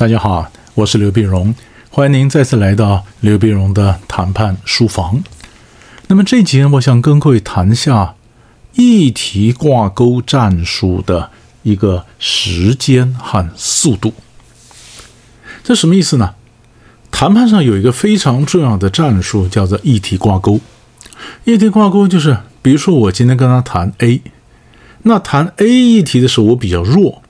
大家好，我是刘碧荣，欢迎您再次来到刘碧荣的谈判书房。那么这一集呢，我想跟各位谈一下议题挂钩战术的一个时间和速度。这什么意思呢？谈判上有一个非常重要的战术，叫做议题挂钩。议题挂钩就是，比如说我今天跟他谈 A，那谈 A 议题的时候，我比较弱，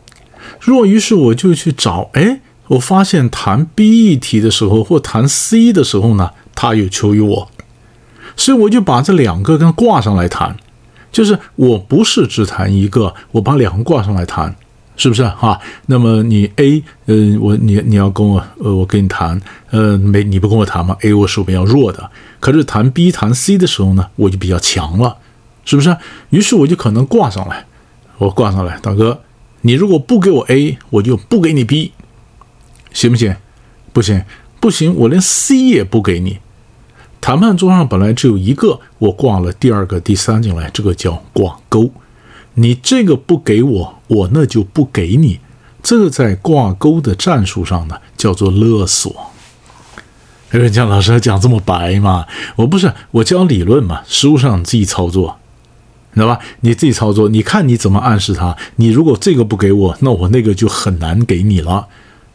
弱于是我就去找哎。我发现谈 B 议题的时候，或谈 C 的时候呢，他有求于我，所以我就把这两个跟挂上来谈，就是我不是只谈一个，我把两个挂上来谈，是不是哈？那么你 A，呃，我你你要跟我，呃，我跟你谈，呃，没你不跟我谈吗？A 我是比较弱的，可是谈 B 谈 C 的时候呢，我就比较强了，是不是？于是我就可能挂上来，我挂上来，大哥，你如果不给我 A，我就不给你 B。行不行？不行，不行，我连 C 也不给你。谈判桌上本来只有一个，我挂了第二个、第三进来，这个叫挂钩。你这个不给我，我那就不给你。这个在挂钩的战术上呢，叫做勒索。有人讲老师讲这么白吗？我不是，我教理论嘛，实物上自己操作，知道吧？你自己操作，你看你怎么暗示他。你如果这个不给我，那我那个就很难给你了。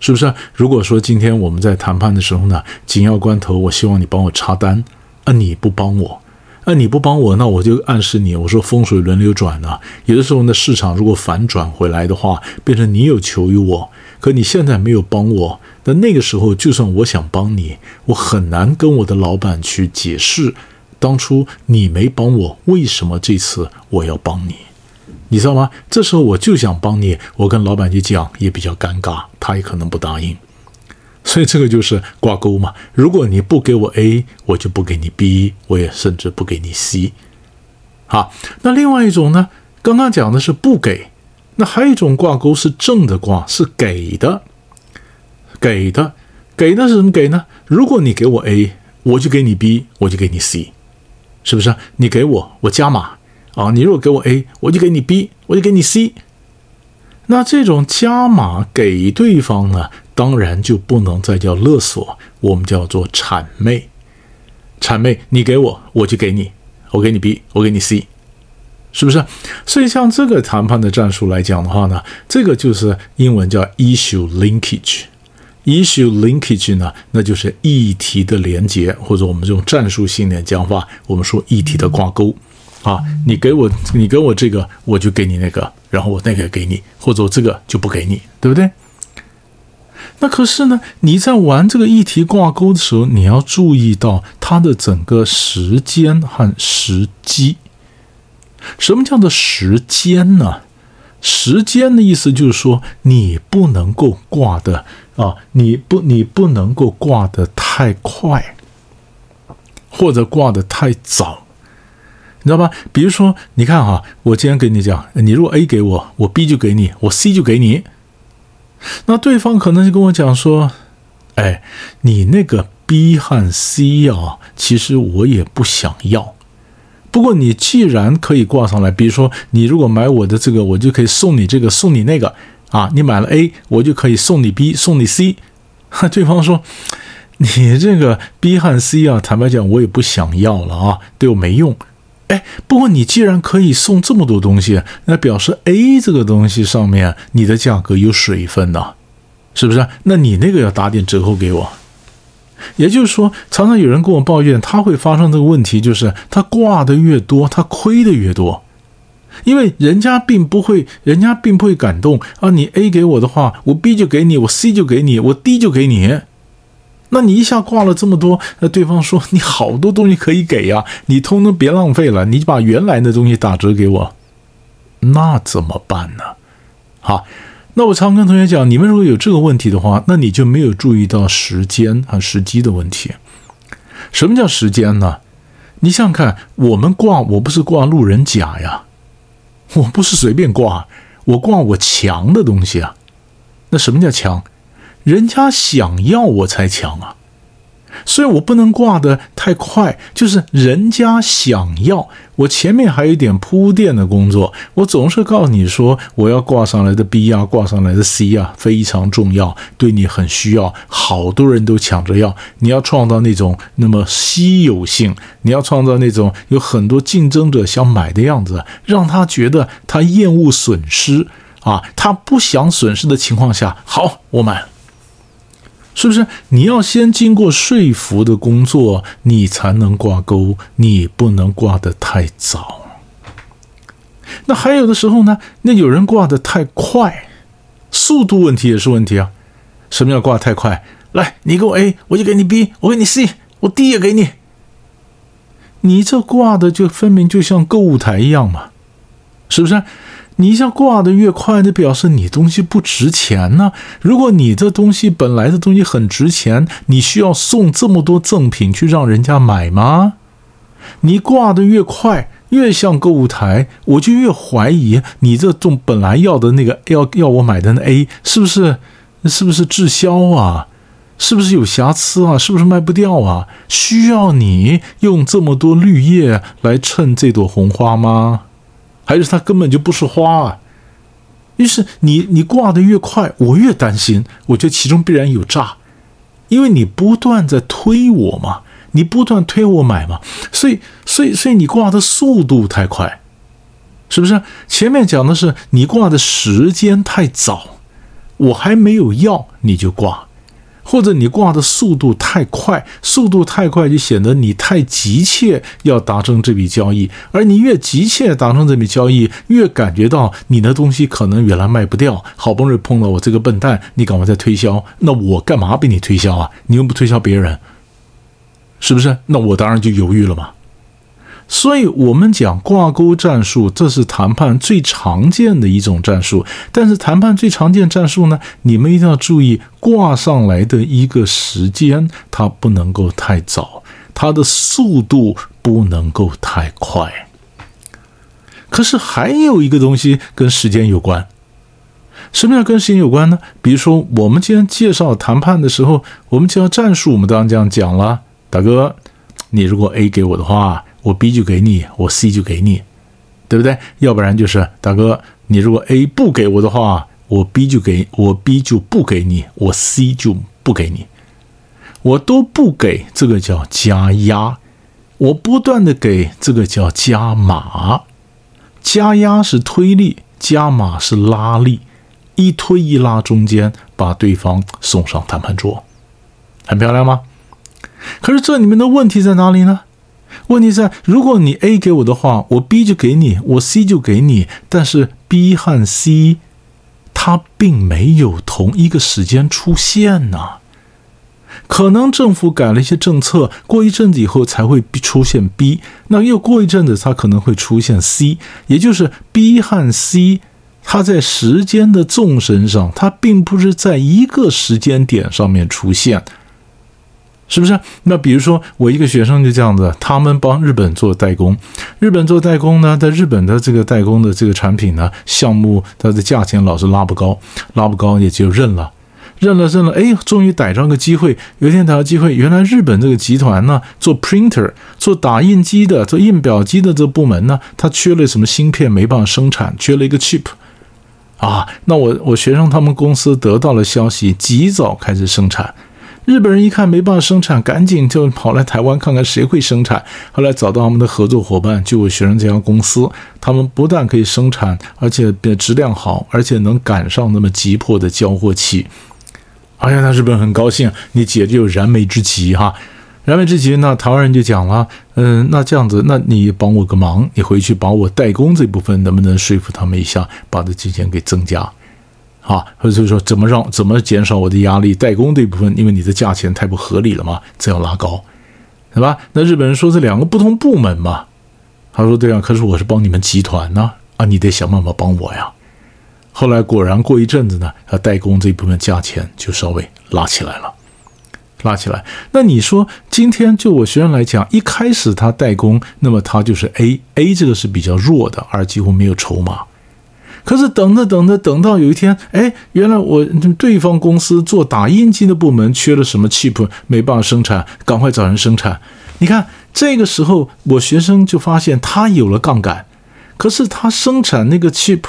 是不是？如果说今天我们在谈判的时候呢，紧要关头，我希望你帮我插单，啊，你不帮我，啊，你不帮我，那我就暗示你，我说风水轮流转呢。有的时候呢，市场如果反转回来的话，变成你有求于我，可你现在没有帮我，那那个时候就算我想帮你，我很难跟我的老板去解释，当初你没帮我，为什么这次我要帮你。你知道吗？这时候我就想帮你，我跟老板去讲也比较尴尬，他也可能不答应，所以这个就是挂钩嘛。如果你不给我 A，我就不给你 B，我也甚至不给你 C。好，那另外一种呢？刚刚讲的是不给，那还有一种挂钩是正的挂，是给的，给的，给的是怎么给呢？如果你给我 A，我就给你 B，我就给你 C，是不是？你给我，我加码。啊，你如果给我 A，我就给你 B，我就给你 C。那这种加码给对方呢，当然就不能再叫勒索，我们叫做谄媚。谄媚，你给我，我就给你，我给你 B，我给你 C，是不是？所以像这个谈判的战术来讲的话呢，这个就是英文叫 issue linkage。issue linkage 呢，那就是议题的连接，或者我们这种战术性的讲法，我们说议题的挂钩。啊，你给我，你给我这个，我就给你那个，然后我那个给你，或者我这个就不给你，对不对？那可是呢，你在玩这个议题挂钩的时候，你要注意到它的整个时间和时机。什么叫做时间呢？时间的意思就是说，你不能够挂的啊，你不，你不能够挂的太快，或者挂的太早。你知道吧？比如说，你看哈，我今天跟你讲，你如果 A 给我，我 B 就给你，我 C 就给你。那对方可能就跟我讲说：“哎，你那个 B 和 C 啊，其实我也不想要。不过你既然可以挂上来，比如说你如果买我的这个，我就可以送你这个，送你那个啊。你买了 A，我就可以送你 B，送你 C。对方说：你这个 B 和 C 啊，坦白讲，我也不想要了啊，对我没用。”哎，不过你既然可以送这么多东西，那表示 A 这个东西上面你的价格有水分呐，是不是？那你那个要打点折扣给我。也就是说，常常有人跟我抱怨，他会发生这个问题，就是他挂的越多，他亏的越多，因为人家并不会，人家并不会感动啊。你 A 给我的话，我 B 就给你，我 C 就给你，我 D 就给你。那你一下挂了这么多，那对方说 你好多东西可以给呀，你通通别浪费了，你把原来的东西打折给我，那怎么办呢？好，那我常跟同学讲，你们如果有这个问题的话，那你就没有注意到时间和时机的问题。什么叫时间呢？你想想看，我们挂我不是挂路人甲呀，我不是随便挂，我挂我强的东西啊。那什么叫强？人家想要我才抢啊，所以我不能挂的太快，就是人家想要我前面还有一点铺垫的工作，我总是告诉你说我要挂上来的 B 啊，挂上来的 C 啊，非常重要，对你很需要，好多人都抢着要，你要创造那种那么稀有性，你要创造那种有很多竞争者想买的样子，让他觉得他厌恶损失啊，他不想损失的情况下，好，我买。是不是你要先经过说服的工作，你才能挂钩？你不能挂得太早。那还有的时候呢？那有人挂得太快，速度问题也是问题啊。什么叫挂太快？来，你给我 A，我就给你 B，我给你 C，我 D 也给你。你这挂的就分明就像购物台一样嘛，是不是？你像挂的越快，那表示你东西不值钱呢。如果你这东西本来的东西很值钱，你需要送这么多赠品去让人家买吗？你挂的越快，越像购物台，我就越怀疑你这种本来要的那个要要我买的那 A 是不是是不是滞销啊？是不是有瑕疵啊？是不是卖不掉啊？需要你用这么多绿叶来衬这朵红花吗？还是它根本就不是花啊！于是你你挂的越快，我越担心，我觉得其中必然有诈，因为你不断在推我嘛，你不断推我买嘛，所以所以所以你挂的速度太快，是不是？前面讲的是你挂的时间太早，我还没有要你就挂。或者你挂的速度太快，速度太快就显得你太急切要达成这笔交易，而你越急切达成这笔交易，越感觉到你的东西可能原来卖不掉，好不容易碰到我这个笨蛋，你赶快在推销，那我干嘛被你推销啊？你又不推销别人，是不是？那我当然就犹豫了嘛。所以，我们讲挂钩战术，这是谈判最常见的一种战术。但是，谈判最常见战术呢，你们一定要注意挂上来的一个时间，它不能够太早，它的速度不能够太快。可是，还有一个东西跟时间有关。什么叫跟时间有关呢？比如说，我们今天介绍谈判的时候，我们介绍战术，我们当然这样讲了。大哥，你如果 A 给我的话。我 B 就给你，我 C 就给你，对不对？要不然就是大哥，你如果 A 不给我的话，我 B 就给我 B 就不给你，我 C 就不给你，我都不给，这个叫加压。我不断的给，这个叫加码。加压是推力，加码是拉力，一推一拉中间把对方送上谈判桌，很漂亮吗？可是这里面的问题在哪里呢？问题在，如果你 A 给我的话，我 B 就给你，我 C 就给你。但是 B 和 C 它并没有同一个时间出现呢。可能政府改了一些政策，过一阵子以后才会出现 B，那又过一阵子它可能会出现 C，也就是 B 和 C 它在时间的纵深上，它并不是在一个时间点上面出现。是不是？那比如说，我一个学生就这样子，他们帮日本做代工，日本做代工呢，在日本的这个代工的这个产品呢，项目它的价钱老是拉不高，拉不高也就认了，认了认了，哎，终于逮着个机会。有一天逮着机会，原来日本这个集团呢，做 printer 做打印机的，做印表机的这个部门呢，它缺了什么芯片，没办法生产，缺了一个 chip，啊，那我我学生他们公司得到了消息，及早开始生产。日本人一看没办法生产，赶紧就跑来台湾看看谁会生产。后来找到他们的合作伙伴，就我学生这家公司，他们不但可以生产，而且质量好，而且能赶上那么急迫的交货期。哎呀，那日本很高兴，你姐就燃眉之急哈。燃眉之急，那台湾人就讲了，嗯，那这样子，那你帮我个忙，你回去把我代工这部分能不能说服他们一下，把这金钱给增加。啊，或者说怎么让怎么减少我的压力？代工这一部分，因为你的价钱太不合理了嘛，这要拉高，对吧？那日本人说这两个不同部门嘛，他说对啊，可是我是帮你们集团呢，啊，你得想办法帮我呀。后来果然过一阵子呢，他代工这一部分价钱就稍微拉起来了，拉起来。那你说今天就我学生来讲，一开始他代工，那么他就是 A，A 这个是比较弱的，而几乎没有筹码。可是等着等着，等到有一天，哎，原来我对方公司做打印机的部门缺了什么 chip，没办法生产，赶快找人生产。你看这个时候，我学生就发现他有了杠杆，可是他生产那个 chip，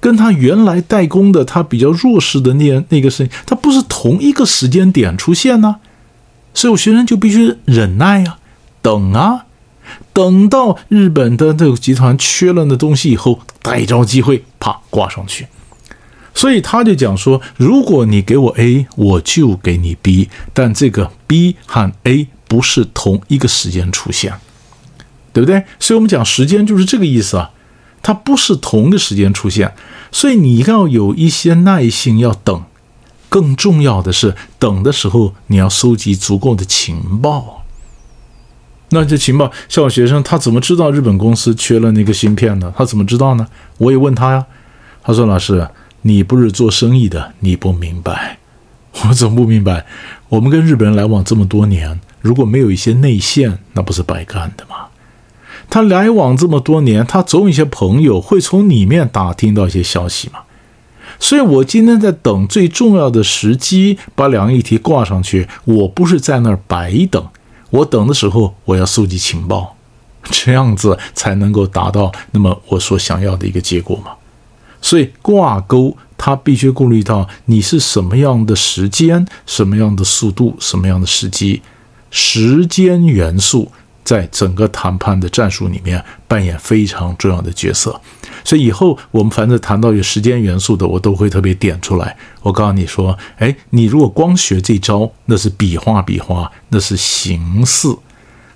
跟他原来代工的他比较弱势的那那个事情，他不是同一个时间点出现呢，所以我学生就必须忍耐呀，等啊。等到日本的这个集团缺了那东西以后，逮着机会啪挂上去。所以他就讲说：如果你给我 A，我就给你 B，但这个 B 和 A 不是同一个时间出现，对不对？所以我们讲时间就是这个意思啊，它不是同一个时间出现，所以你要有一些耐心要等。更重要的是，等的时候你要收集足够的情报。那这情报，像我学生，他怎么知道日本公司缺了那个芯片呢？他怎么知道呢？我也问他呀。他说：“老师，你不是做生意的，你不明白。我怎么不明白？我们跟日本人来往这么多年，如果没有一些内线，那不是白干的吗？他来往这么多年，他总有一些朋友会从里面打听到一些消息嘛。所以我今天在等最重要的时机，把两个议题挂上去。我不是在那儿白等。”我等的时候，我要收集情报，这样子才能够达到那么我所想要的一个结果嘛。所以挂钩，它必须顾虑到你是什么样的时间、什么样的速度、什么样的时机，时间元素。在整个谈判的战术里面扮演非常重要的角色，所以以后我们凡是谈到有时间元素的，我都会特别点出来。我告诉你说，哎，你如果光学这招，那是比划比划，那是形似；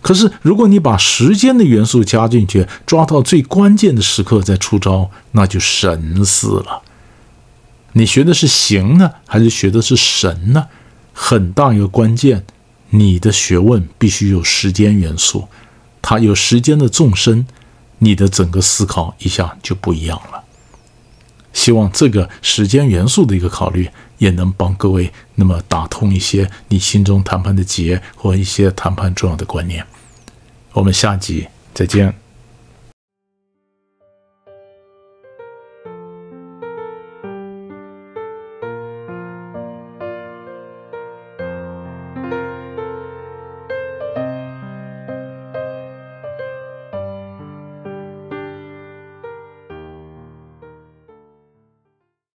可是如果你把时间的元素加进去，抓到最关键的时刻再出招，那就神似了。你学的是形呢，还是学的是神呢？很大一个关键。你的学问必须有时间元素，它有时间的纵深，你的整个思考一下就不一样了。希望这个时间元素的一个考虑，也能帮各位那么打通一些你心中谈判的结或一些谈判重要的观念。我们下集再见。